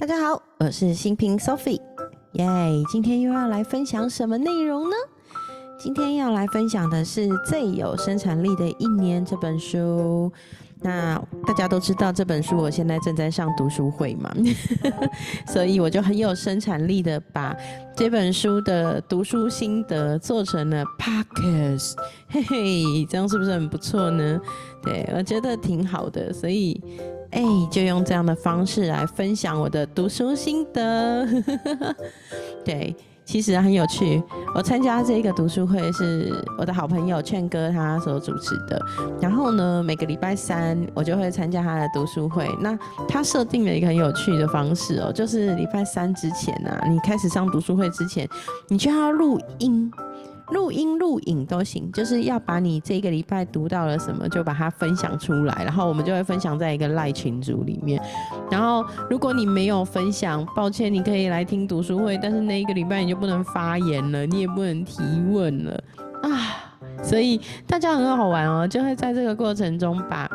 大家好，我是新平 Sophie，耶！今天又要来分享什么内容呢？今天要来分享的是《最有生产力的一年》这本书。那大家都知道这本书，我现在正在上读书会嘛，所以我就很有生产力的把这本书的读书心得做成了 podcast，嘿 嘿，这样是不是很不错呢？对我觉得挺好的，所以。哎，就用这样的方式来分享我的读书心得。对，其实很有趣。我参加这个读书会是我的好朋友劝哥他所主持的。然后呢，每个礼拜三我就会参加他的读书会。那他设定了一个很有趣的方式哦，就是礼拜三之前啊，你开始上读书会之前，你就要录音。录音、录影都行，就是要把你这个礼拜读到了什么，就把它分享出来，然后我们就会分享在一个赖群组里面。然后如果你没有分享，抱歉，你可以来听读书会，但是那一个礼拜你就不能发言了，你也不能提问了啊。所以大家很好玩哦，就会在这个过程中把。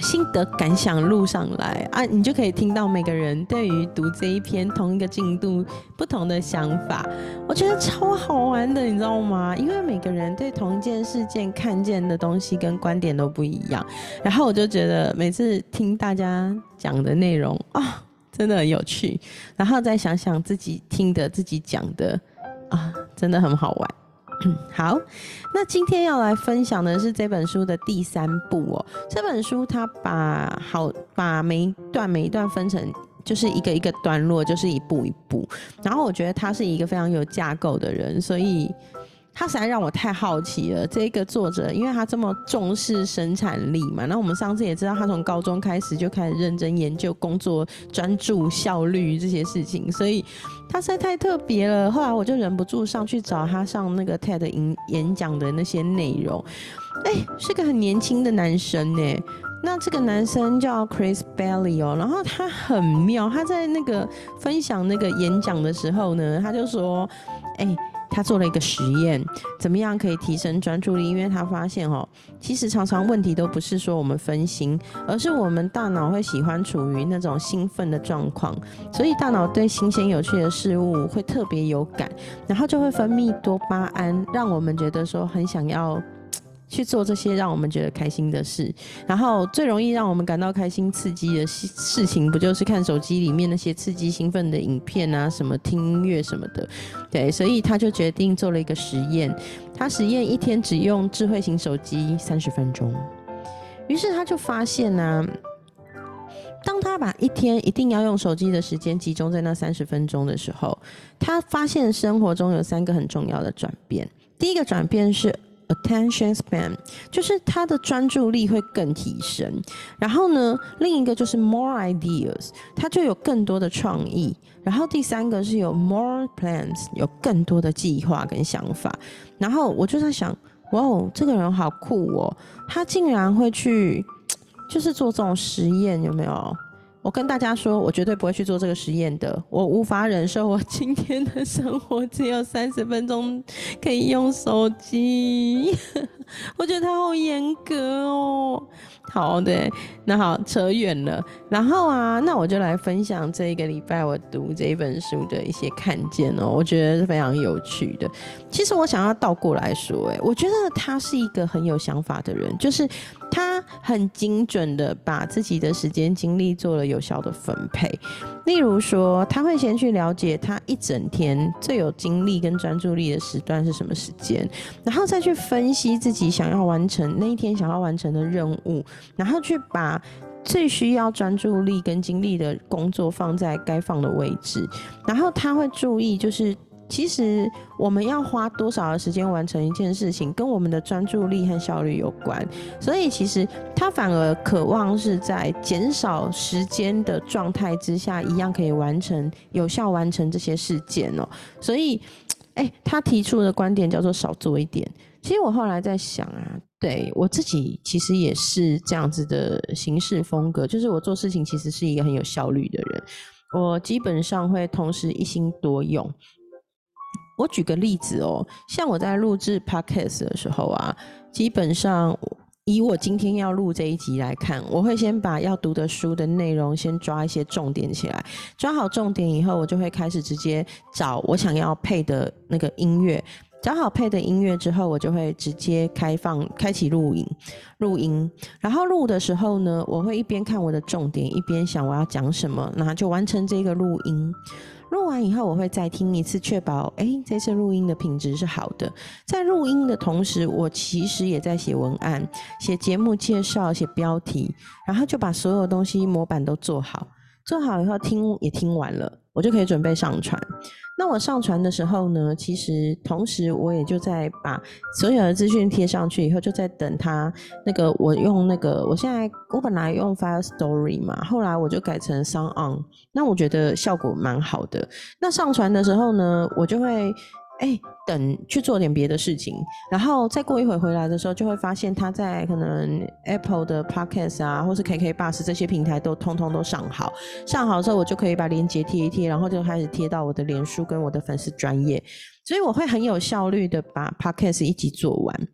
心得感想录上来啊，你就可以听到每个人对于读这一篇同一个进度不同的想法，我觉得超好玩的，你知道吗？因为每个人对同一件事件看见的东西跟观点都不一样，然后我就觉得每次听大家讲的内容啊，真的很有趣，然后再想想自己听的、自己讲的啊，真的很好玩。好，那今天要来分享的是这本书的第三部哦。这本书它把好把每一段每一段分成就是一个一个段落，就是一步一步。然后我觉得他是一个非常有架构的人，所以。他实在让我太好奇了。这个作者，因为他这么重视生产力嘛，那我们上次也知道，他从高中开始就开始认真研究工作专注效率这些事情，所以他实在太特别了。后来我就忍不住上去找他上那个 TED 演演讲的那些内容。哎，是个很年轻的男生呢。那这个男生叫 Chris Bailey 哦，然后他很妙，他在那个分享那个演讲的时候呢，他就说，哎。他做了一个实验，怎么样可以提升专注力？因为他发现哦，其实常常问题都不是说我们分心，而是我们大脑会喜欢处于那种兴奋的状况，所以大脑对新鲜有趣的事物会特别有感，然后就会分泌多巴胺，让我们觉得说很想要。去做这些让我们觉得开心的事，然后最容易让我们感到开心、刺激的事事情，不就是看手机里面那些刺激、兴奋的影片啊，什么听音乐什么的？对，所以他就决定做了一个实验，他实验一天只用智慧型手机三十分钟，于是他就发现呢，当他把一天一定要用手机的时间集中在那三十分钟的时候，他发现生活中有三个很重要的转变。第一个转变是。Attention span 就是他的专注力会更提升，然后呢，另一个就是 more ideas，他就有更多的创意，然后第三个是有 more plans，有更多的计划跟想法。然后我就在想，哇哦，这个人好酷哦，他竟然会去，就是做这种实验，有没有？我跟大家说，我绝对不会去做这个实验的。我无法忍受我今天的生活只有三十分钟可以用手机，我觉得他好严格哦。好的，那好，扯远了。然后啊，那我就来分享这一个礼拜我读这一本书的一些看见哦，我觉得是非常有趣的。其实我想要倒过来说，哎，我觉得他是一个很有想法的人，就是他很精准的把自己的时间精力做了有效的分配。例如说，他会先去了解他一整天最有精力跟专注力的时段是什么时间，然后再去分析自己想要完成那一天想要完成的任务，然后去把最需要专注力跟精力的工作放在该放的位置，然后他会注意就是。其实我们要花多少的时间完成一件事情，跟我们的专注力和效率有关。所以其实他反而渴望是在减少时间的状态之下，一样可以完成有效完成这些事件哦。所以，哎，他提出的观点叫做少做一点。其实我后来在想啊，对我自己其实也是这样子的行事风格，就是我做事情其实是一个很有效率的人。我基本上会同时一心多用。我举个例子哦，像我在录制 podcast 的时候啊，基本上以我今天要录这一集来看，我会先把要读的书的内容先抓一些重点起来，抓好重点以后，我就会开始直接找我想要配的那个音乐。找好配的音乐之后，我就会直接开放开启录音，录音。然后录的时候呢，我会一边看我的重点，一边想我要讲什么，那就完成这个录音。录完以后，我会再听一次，确保哎这次录音的品质是好的。在录音的同时，我其实也在写文案、写节目介绍、写标题，然后就把所有东西模板都做好。做好以后，听也听完了，我就可以准备上传。那我上传的时候呢，其实同时我也就在把所有的资讯贴上去以后，就在等它那个我用那个我现在我本来用 Fire Story 嘛，后来我就改成 song On，那我觉得效果蛮好的。那上传的时候呢，我就会。哎，等去做点别的事情，然后再过一会回来的时候，就会发现他在可能 Apple 的 Podcast 啊，或是 KK Bus 这些平台都通通都上好。上好之后，我就可以把链接贴一贴，然后就开始贴到我的脸书跟我的粉丝专业，所以我会很有效率的把 Podcast 一起做完。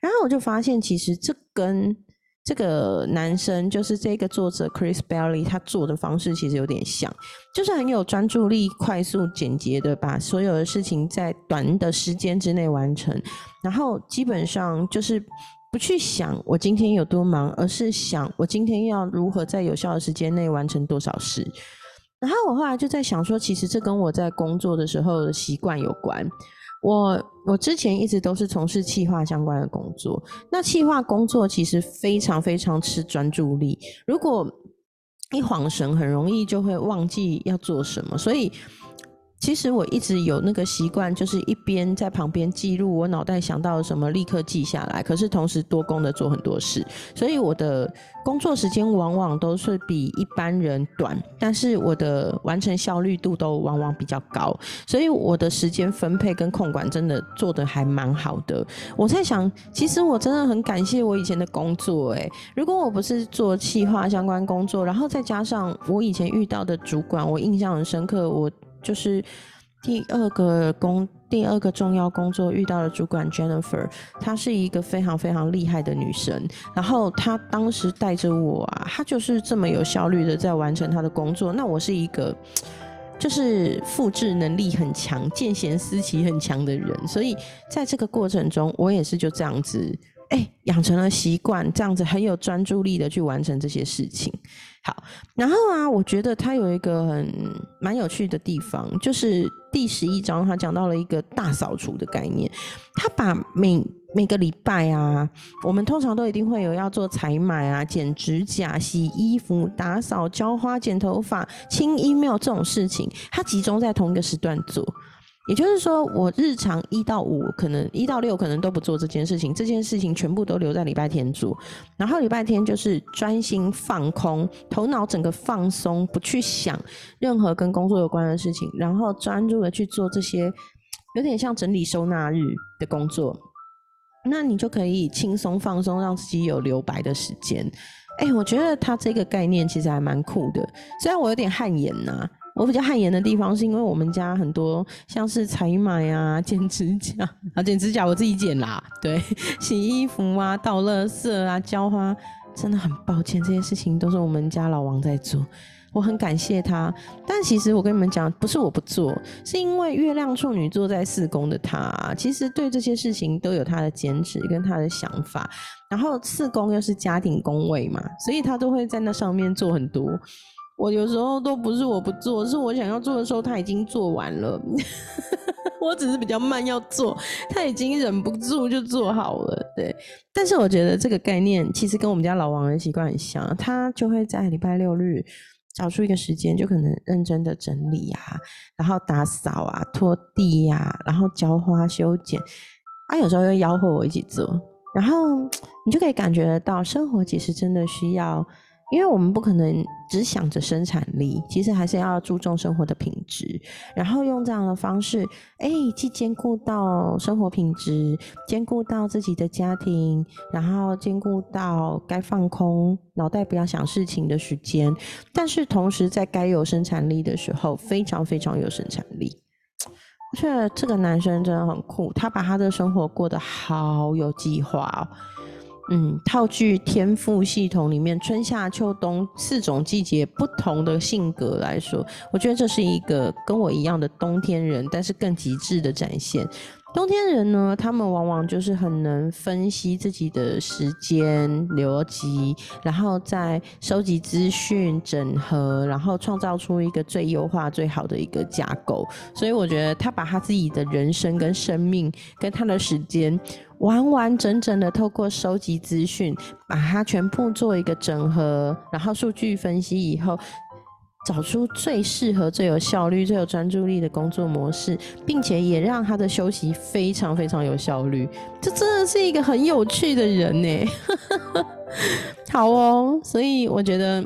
然后我就发现，其实这跟这个男生就是这个作者 Chris Bailey，他做的方式其实有点像，就是很有专注力，快速简洁的把所有的事情在短的时间之内完成，然后基本上就是不去想我今天有多忙，而是想我今天要如何在有效的时间内完成多少事。然后我后来就在想说，其实这跟我在工作的时候的习惯有关。我我之前一直都是从事企划相关的工作，那企划工作其实非常非常吃专注力，如果一晃神，很容易就会忘记要做什么，所以。其实我一直有那个习惯，就是一边在旁边记录我脑袋想到了什么，立刻记下来。可是同时多工的做很多事，所以我的工作时间往往都是比一般人短，但是我的完成效率度都往往比较高。所以我的时间分配跟控管真的做的还蛮好的。我在想，其实我真的很感谢我以前的工作。诶，如果我不是做企划相关工作，然后再加上我以前遇到的主管，我印象很深刻。我就是第二个工，第二个重要工作遇到的主管 Jennifer，她是一个非常非常厉害的女生。然后她当时带着我啊，她就是这么有效率的在完成她的工作。那我是一个就是复制能力很强、见贤思齐很强的人，所以在这个过程中，我也是就这样子，哎，养成了习惯，这样子很有专注力的去完成这些事情。好，然后啊，我觉得他有一个很蛮有趣的地方，就是第十一章他讲到了一个大扫除的概念。他把每每个礼拜啊，我们通常都一定会有要做采买啊、剪指甲、洗衣服、打扫、浇花、剪头发、清 email 这种事情，他集中在同一个时段做。也就是说，我日常一到五，可能一到六，可能都不做这件事情。这件事情全部都留在礼拜天做，然后礼拜天就是专心放空，头脑整个放松，不去想任何跟工作有关的事情，然后专注的去做这些有点像整理收纳日的工作。那你就可以轻松放松，让自己有留白的时间。哎，我觉得他这个概念其实还蛮酷的，虽然我有点汗颜呐。我比较汗颜的地方，是因为我们家很多像是采买啊、剪指甲啊、剪指甲我自己剪啦，对，洗衣服啊、倒垃圾啊、浇花，真的很抱歉，这些事情都是我们家老王在做，我很感谢他。但其实我跟你们讲，不是我不做，是因为月亮处女座在四宫的他，其实对这些事情都有他的坚持跟他的想法。然后四宫又是家庭宫位嘛，所以他都会在那上面做很多。我有时候都不是我不做，是我想要做的时候他已经做完了，我只是比较慢要做，他已经忍不住就做好了。对，但是我觉得这个概念其实跟我们家老王的习惯很像，他就会在礼拜六日找出一个时间，就可能认真的整理呀，然后打扫啊、拖地呀，然后浇花、修剪，他有时候会吆喝我一起做，然后你就可以感觉得到，生活其实真的需要。因为我们不可能只想着生产力，其实还是要注重生活的品质，然后用这样的方式，哎，既兼顾到生活品质，兼顾到自己的家庭，然后兼顾到该放空脑袋不要想事情的时间，但是同时在该有生产力的时候，非常非常有生产力。我觉得这个男生真的很酷，他把他的生活过得好有计划哦。嗯，套句天赋系统里面春夏秋冬四种季节不同的性格来说，我觉得这是一个跟我一样的冬天人，但是更极致的展现。冬天人呢，他们往往就是很能分析自己的时间逻辑，然后再收集资讯、整合，然后创造出一个最优化、最好的一个架构。所以我觉得他把他自己的人生跟生命跟他的时间，完完整整的透过收集资讯，把它全部做一个整合，然后数据分析以后。找出最适合、最有效率、最有专注力的工作模式，并且也让他的休息非常非常有效率。这真的是一个很有趣的人呢。好哦，所以我觉得，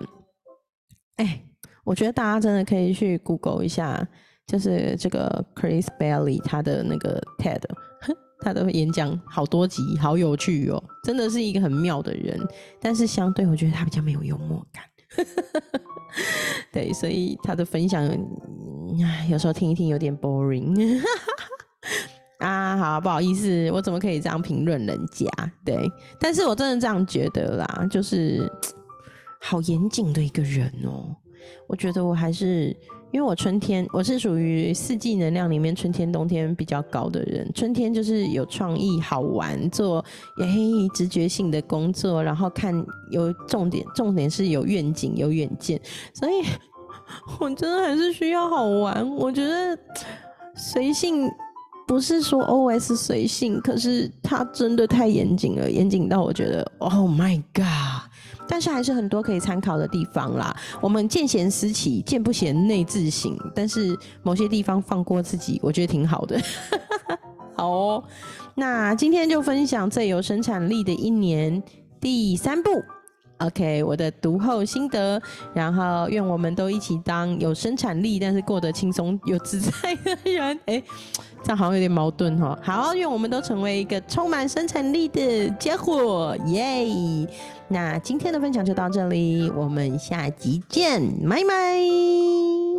哎，我觉得大家真的可以去 Google 一下，就是这个 Chris Bailey 他的那个 TED，他的演讲好多集，好有趣哦，真的是一个很妙的人。但是相对，我觉得他比较没有幽默感。对，所以他的分享，有时候听一听有点 boring 啊。好，不好意思，我怎么可以这样评论人家？对，但是我真的这样觉得啦，就是 好严谨的一个人哦。我觉得我还是。因为我春天我是属于四季能量里面春天冬天比较高的人，春天就是有创意、好玩，做诶直觉性的工作，然后看有重点，重点是有愿景、有远见，所以 我真的还是需要好玩。我觉得随性不是说 OS 随性，可是它真的太严谨了，严谨到我觉得 Oh my God。但是还是很多可以参考的地方啦。我们见贤思齐，见不贤内自省。但是某些地方放过自己，我觉得挺好的。好哦，那今天就分享最有生产力的一年第三步。OK，我的读后心得。然后愿我们都一起当有生产力，但是过得轻松又自在的人。哎。这样好像有点矛盾哈。好，愿我们都成为一个充满生产力的家伙，耶！那今天的分享就到这里，我们下集见，拜拜。